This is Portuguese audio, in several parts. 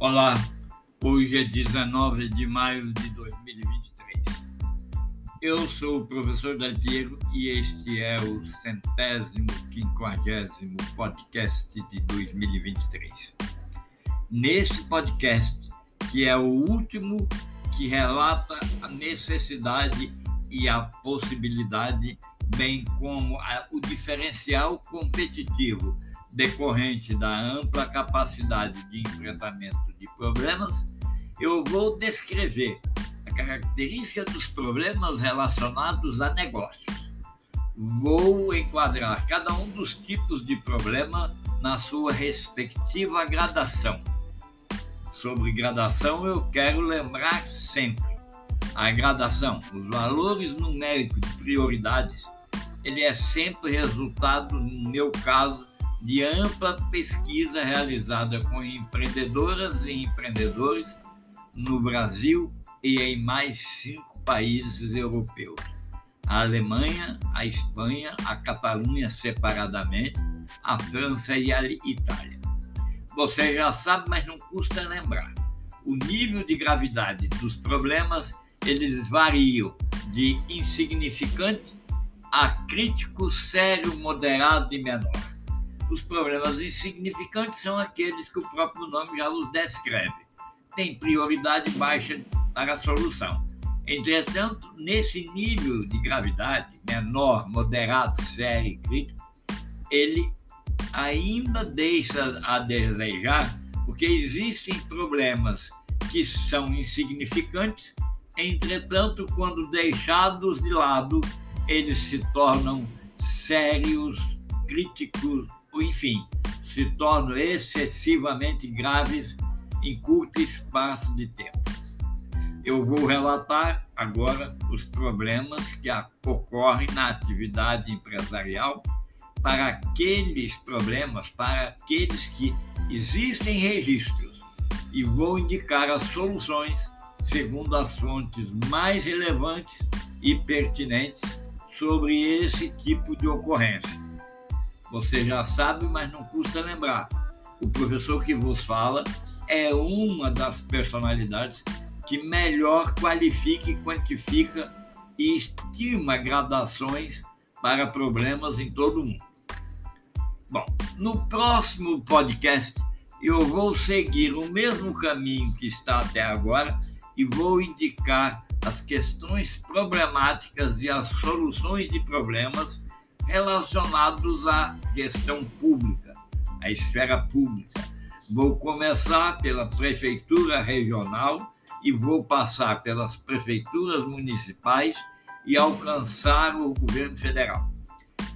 Olá, hoje é 19 de maio de 2023. Eu sou o professor Dadiero e este é o centésimo, quinquagésimo podcast de 2023. Neste podcast, que é o último que relata a necessidade e a possibilidade, bem como a, o diferencial competitivo decorrente da ampla capacidade de enfrentamento de problemas, eu vou descrever a característica dos problemas relacionados a negócios. Vou enquadrar cada um dos tipos de problema na sua respectiva gradação. Sobre gradação, eu quero lembrar sempre a gradação, os valores numéricos de prioridades, ele é sempre resultado, no meu caso, de ampla pesquisa realizada com empreendedoras e empreendedores no Brasil e em mais cinco países europeus: a Alemanha, a Espanha, a Catalunha separadamente, a França e a Itália. Você já sabe, mas não custa lembrar. O nível de gravidade dos problemas eles variam de insignificante a crítico, sério, moderado e menor. Os problemas insignificantes são aqueles que o próprio nome já os descreve. Tem prioridade baixa para a solução. Entretanto, nesse nível de gravidade, menor, moderado, sério e crítico, ele ainda deixa a desejar, porque existem problemas que são insignificantes, entretanto, quando deixados de lado, eles se tornam sérios, críticos enfim, se tornam excessivamente graves em curto espaço de tempo. Eu vou relatar agora os problemas que ocorrem na atividade empresarial para aqueles problemas, para aqueles que existem registros, e vou indicar as soluções segundo as fontes mais relevantes e pertinentes sobre esse tipo de ocorrência. Você já sabe, mas não custa lembrar. O professor que vos fala é uma das personalidades que melhor qualifica e quantifica e estima gradações para problemas em todo o mundo. Bom, no próximo podcast eu vou seguir o mesmo caminho que está até agora e vou indicar as questões problemáticas e as soluções de problemas relacionados à gestão pública, à esfera pública. Vou começar pela prefeitura regional e vou passar pelas prefeituras municipais e alcançar o governo federal.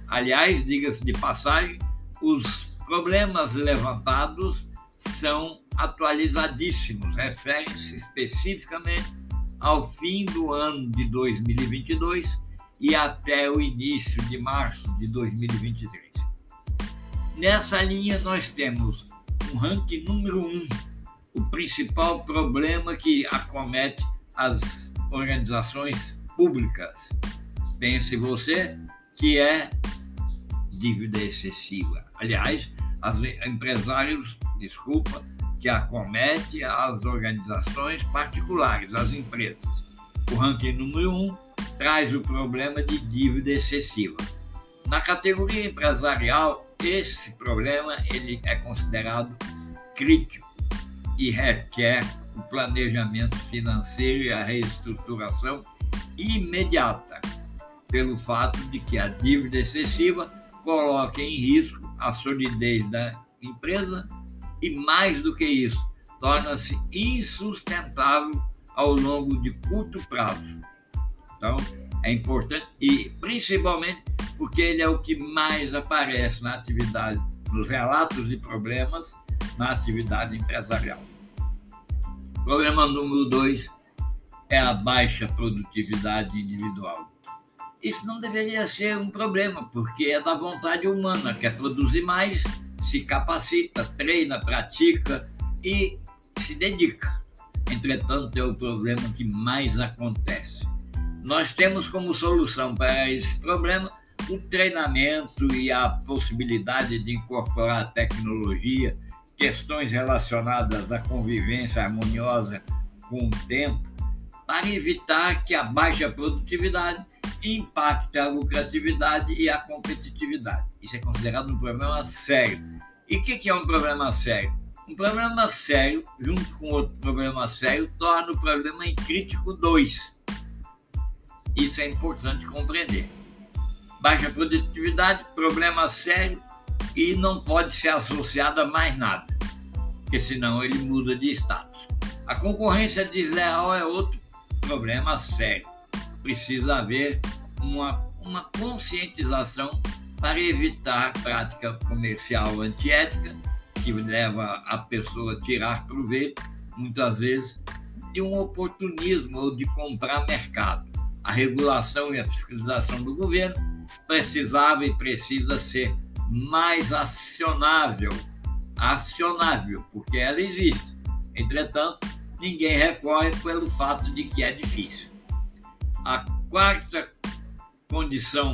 Aliás, diga-se de passagem, os problemas levantados são atualizadíssimos, referem-se especificamente ao fim do ano de 2022 e até o início de março de 2023. Nessa linha, nós temos um ranking número um, o principal problema que acomete as organizações públicas. Pense você que é dívida excessiva. Aliás, os empresários, desculpa, que acomete as organizações particulares, as empresas. O ranking número um traz o problema de dívida excessiva. Na categoria empresarial, esse problema ele é considerado crítico e requer o planejamento financeiro e a reestruturação imediata, pelo fato de que a dívida excessiva coloca em risco a solidez da empresa e, mais do que isso, torna-se insustentável ao longo de curto prazo então, é importante e principalmente porque ele é o que mais aparece na atividade, nos relatos de problemas na atividade empresarial. Problema número dois é a baixa produtividade individual. Isso não deveria ser um problema, porque é da vontade humana, quer produzir mais, se capacita, treina, pratica e se dedica. Entretanto, é o problema que mais acontece. Nós temos como solução para esse problema o treinamento e a possibilidade de incorporar tecnologia questões relacionadas à convivência harmoniosa com o tempo, para evitar que a baixa produtividade impacte a lucratividade e a competitividade. Isso é considerado um problema sério. E o que, que é um problema sério? Um problema sério, junto com outro problema sério, torna o problema em crítico 2. Isso é importante compreender. Baixa produtividade, problema sério e não pode ser associado a mais nada, porque senão ele muda de status. A concorrência desleal é outro problema sério. Precisa haver uma, uma conscientização para evitar prática comercial antiética, que leva a pessoa a tirar proveito, muitas vezes, de um oportunismo ou de comprar mercado. A regulação e a fiscalização do governo precisava e precisa ser mais acionável, acionável, porque ela existe. Entretanto, ninguém recorre pelo fato de que é difícil. A quarta condição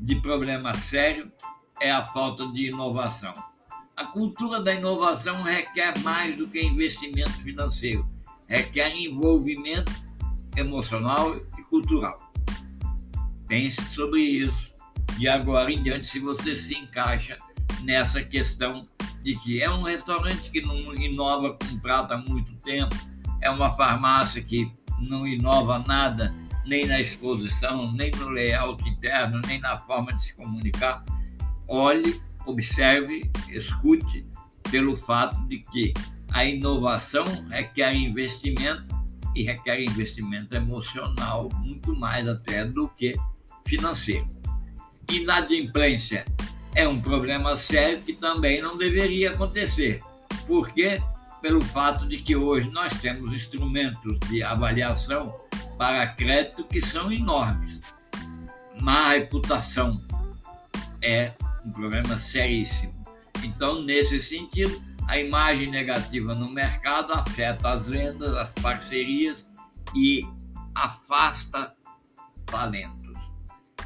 de problema sério é a falta de inovação. A cultura da inovação requer mais do que investimento financeiro, requer envolvimento emocional cultural. Pense sobre isso de agora em diante se você se encaixa nessa questão de que é um restaurante que não inova com prato há muito tempo, é uma farmácia que não inova nada, nem na exposição, nem no layout interno, nem na forma de se comunicar. Olhe, observe, escute, pelo fato de que a inovação requer investimento e requer investimento emocional, muito mais até do que financeiro. Inadimplência é um problema sério que também não deveria acontecer. Por quê? pelo fato de que hoje nós temos instrumentos de avaliação para crédito que são enormes. Má reputação é um problema seríssimo. Então, nesse sentido, a imagem negativa no mercado afeta as vendas, as parcerias e afasta talentos.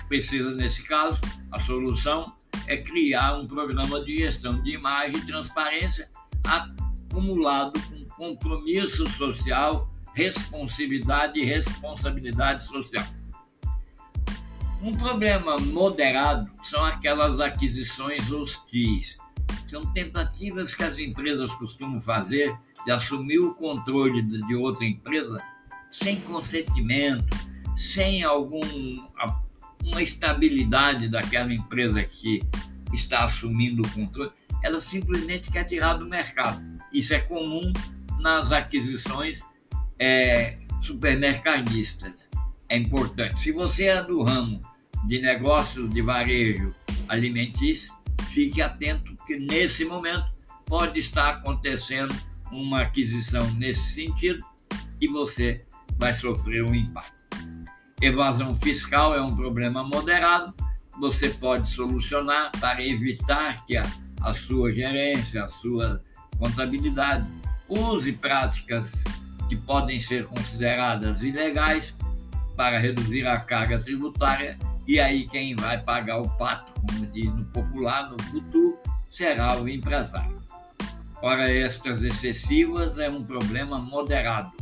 Precisa, nesse caso, a solução é criar um programa de gestão de imagem e transparência acumulado com compromisso social, responsividade e responsabilidade social. Um problema moderado são aquelas aquisições hostis. São tentativas que as empresas costumam fazer de assumir o controle de outra empresa sem consentimento, sem algum uma estabilidade daquela empresa que está assumindo o controle, ela simplesmente quer tirar do mercado. Isso é comum nas aquisições é, supermercadistas. É importante. Se você é do ramo de negócios de varejo alimentício, fique atento que nesse momento pode estar acontecendo uma aquisição nesse sentido e você vai sofrer um impacto. Evasão fiscal é um problema moderado, você pode solucionar para evitar que a, a sua gerência, a sua contabilidade. Use práticas que podem ser consideradas ilegais para reduzir a carga tributária e aí quem vai pagar o pato, como diz no popular, no futuro, será o empresário. Hora extras excessivas é um problema moderado.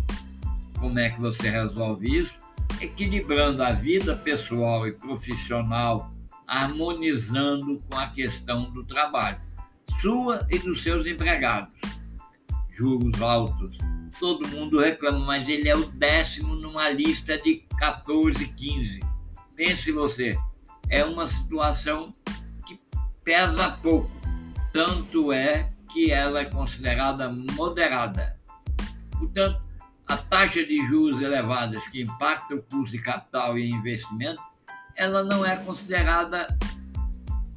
Como é que você resolve isso? Equilibrando a vida pessoal e profissional, harmonizando com a questão do trabalho sua e dos seus empregados. Juros altos. Todo mundo reclama, mas ele é o décimo numa lista de 14, 15. Pense você, é uma situação que pesa pouco. Tanto é que ela é considerada moderada. Portanto, a taxa de juros elevadas que impacta o custo de capital e investimento, ela não é considerada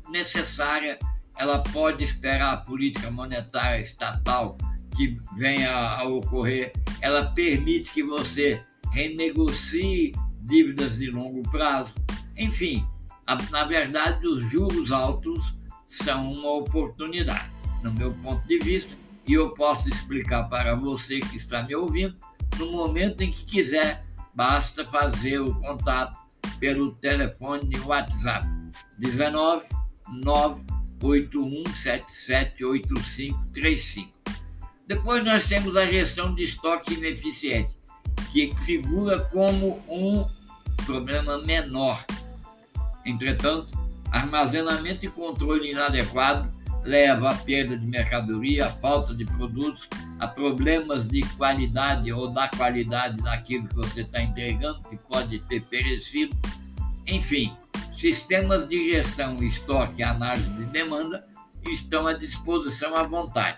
necessária ela pode esperar a política monetária estatal que venha a ocorrer, ela permite que você renegocie dívidas de longo prazo. Enfim, a, na verdade, os juros altos são uma oportunidade, no meu ponto de vista, e eu posso explicar para você que está me ouvindo no momento em que quiser. Basta fazer o contato pelo telefone de WhatsApp 19 9 81778535. Depois nós temos a gestão de estoque ineficiente, que figura como um problema menor. Entretanto, armazenamento e controle inadequado leva à perda de mercadoria, à falta de produtos, a problemas de qualidade ou da qualidade daquilo que você está entregando, que pode ter perecido. Enfim, sistemas de gestão, estoque e análise de demanda estão à disposição à vontade.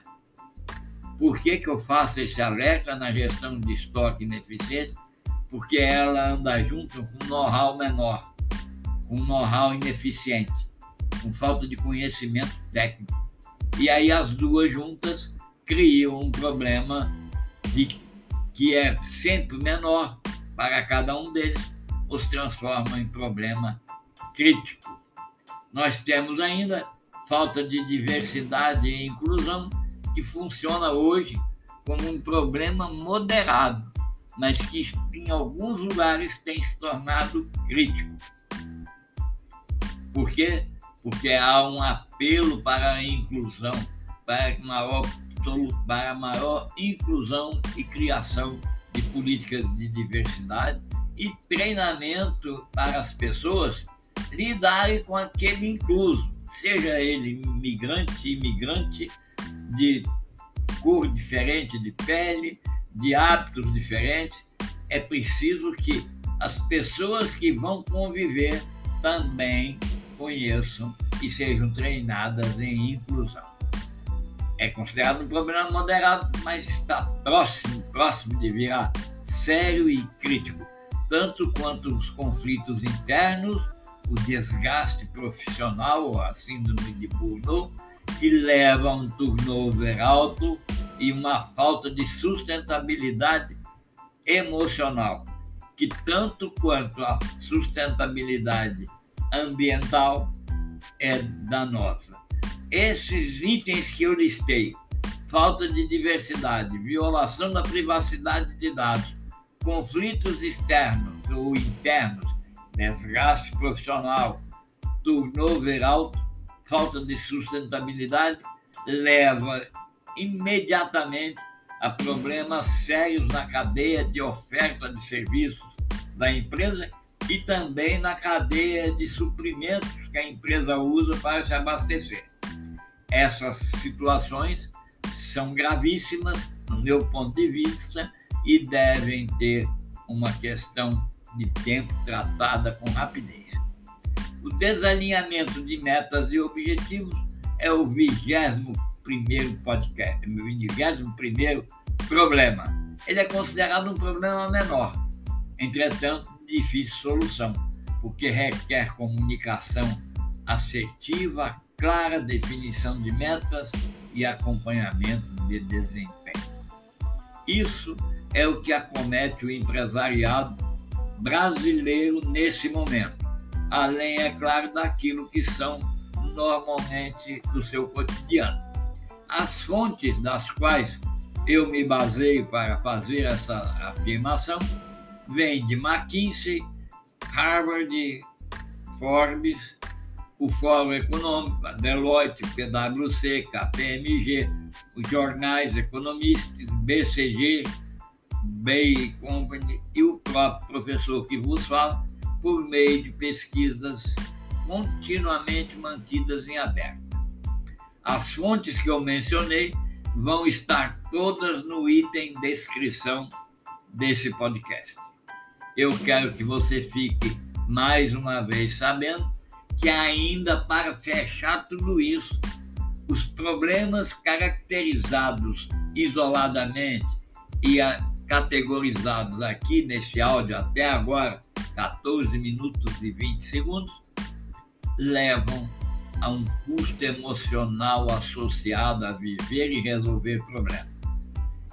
Por que, que eu faço esse alerta na gestão de estoque ineficiente? Porque ela anda junto com know-how menor, com know-how ineficiente, com falta de conhecimento técnico. E aí as duas juntas criam um problema de, que é sempre menor para cada um deles, os transforma em problema crítico. Nós temos ainda falta de diversidade e inclusão que funciona hoje como um problema moderado, mas que em alguns lugares tem se tornado crítico. Por quê? Porque há um apelo para a inclusão, para maior, para maior inclusão e criação de políticas de diversidade e treinamento para as pessoas lidarem com aquele incluso, seja ele migrante, imigrante, de cor diferente de pele, de hábitos diferentes. É preciso que as pessoas que vão conviver também conheçam e sejam treinadas em inclusão. É considerado um problema moderado, mas está próximo, próximo de virar sério e crítico, tanto quanto os conflitos internos, o desgaste profissional, a síndrome de Burnout, que leva a um turnover alto e uma falta de sustentabilidade emocional, que tanto quanto a sustentabilidade ambiental é danosa. Esses itens que eu listei, falta de diversidade, violação da privacidade de dados, conflitos externos ou internos, desgaste profissional, turnover alto, falta de sustentabilidade leva imediatamente a problemas sérios na cadeia de oferta de serviços da empresa e também na cadeia de suprimentos que a empresa usa para se abastecer. Essas situações são gravíssimas, no meu ponto de vista, e devem ter uma questão de tempo tratada com rapidez. O desalinhamento de metas e objetivos é o vigésimo primeiro podcast, o vigésimo primeiro problema. Ele é considerado um problema menor, entretanto, difícil solução, porque requer comunicação assertiva, clara definição de metas e acompanhamento de desempenho. Isso é o que acomete o empresariado brasileiro nesse momento além, é claro, daquilo que são normalmente do seu cotidiano. As fontes das quais eu me baseio para fazer essa afirmação vêm de McKinsey, Harvard, Forbes, o Fórum Econômico, Deloitte, PwC, KPMG, os jornais economistas, BCG, Bay Company e o próprio professor que vos fala, por meio de pesquisas continuamente mantidas em aberto. As fontes que eu mencionei vão estar todas no item descrição desse podcast. Eu quero que você fique mais uma vez sabendo que ainda para fechar tudo isso, os problemas caracterizados isoladamente e categorizados aqui nesse áudio até agora 14 minutos e 20 segundos, levam a um custo emocional associado a viver e resolver problemas.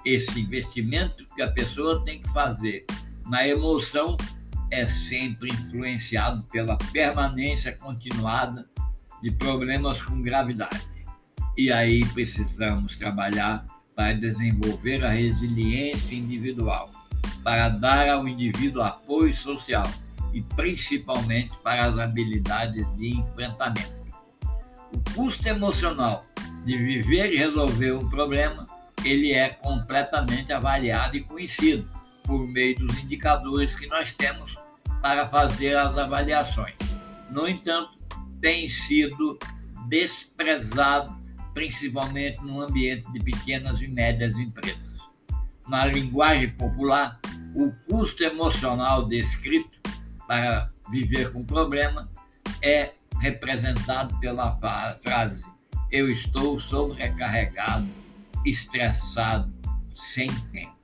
Esse investimento que a pessoa tem que fazer na emoção é sempre influenciado pela permanência continuada de problemas com gravidade. E aí precisamos trabalhar para desenvolver a resiliência individual para dar ao indivíduo apoio social e principalmente para as habilidades de enfrentamento. O custo emocional de viver e resolver um problema, ele é completamente avaliado e conhecido por meio dos indicadores que nós temos para fazer as avaliações. No entanto, tem sido desprezado, principalmente no ambiente de pequenas e médias empresas. Na linguagem popular, o custo emocional descrito para viver com problema é representado pela frase eu estou sobrecarregado, estressado, sem tempo.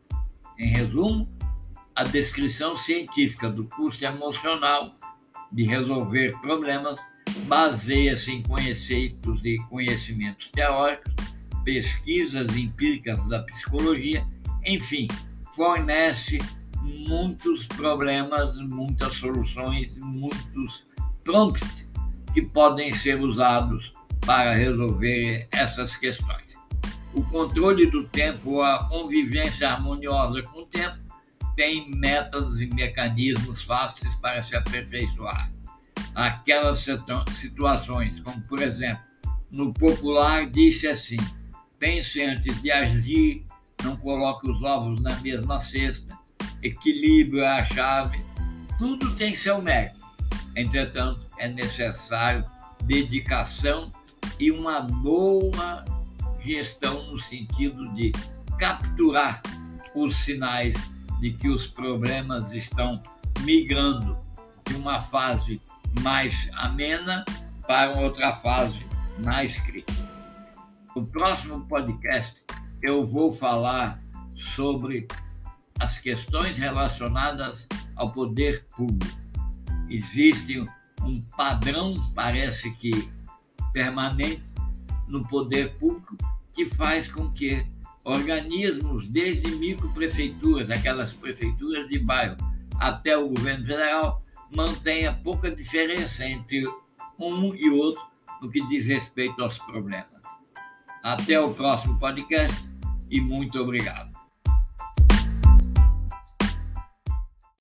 Em resumo, a descrição científica do custo emocional de resolver problemas baseia-se em conceitos e conhecimentos teóricos, pesquisas empíricas da psicologia, enfim, fornece muitos problemas, muitas soluções, muitos prompts que podem ser usados para resolver essas questões. O controle do tempo, a convivência harmoniosa com o tempo, tem métodos e mecanismos fáceis para se aperfeiçoar. Aquelas situações, como por exemplo, no popular disse assim: pense antes de agir, não coloque os ovos na mesma cesta, equilíbrio é a chave. Tudo tem seu mérito. Entretanto, é necessário dedicação e uma boa gestão no sentido de capturar os sinais de que os problemas estão migrando de uma fase mais amena para outra fase mais crítica. No próximo podcast, eu vou falar sobre as questões relacionadas ao poder público. Existe um padrão, parece que permanente, no poder público que faz com que organismos, desde microprefeituras, aquelas prefeituras de bairro, até o governo federal, mantenha pouca diferença entre um e outro no que diz respeito aos problemas. Até o próximo podcast e muito obrigado.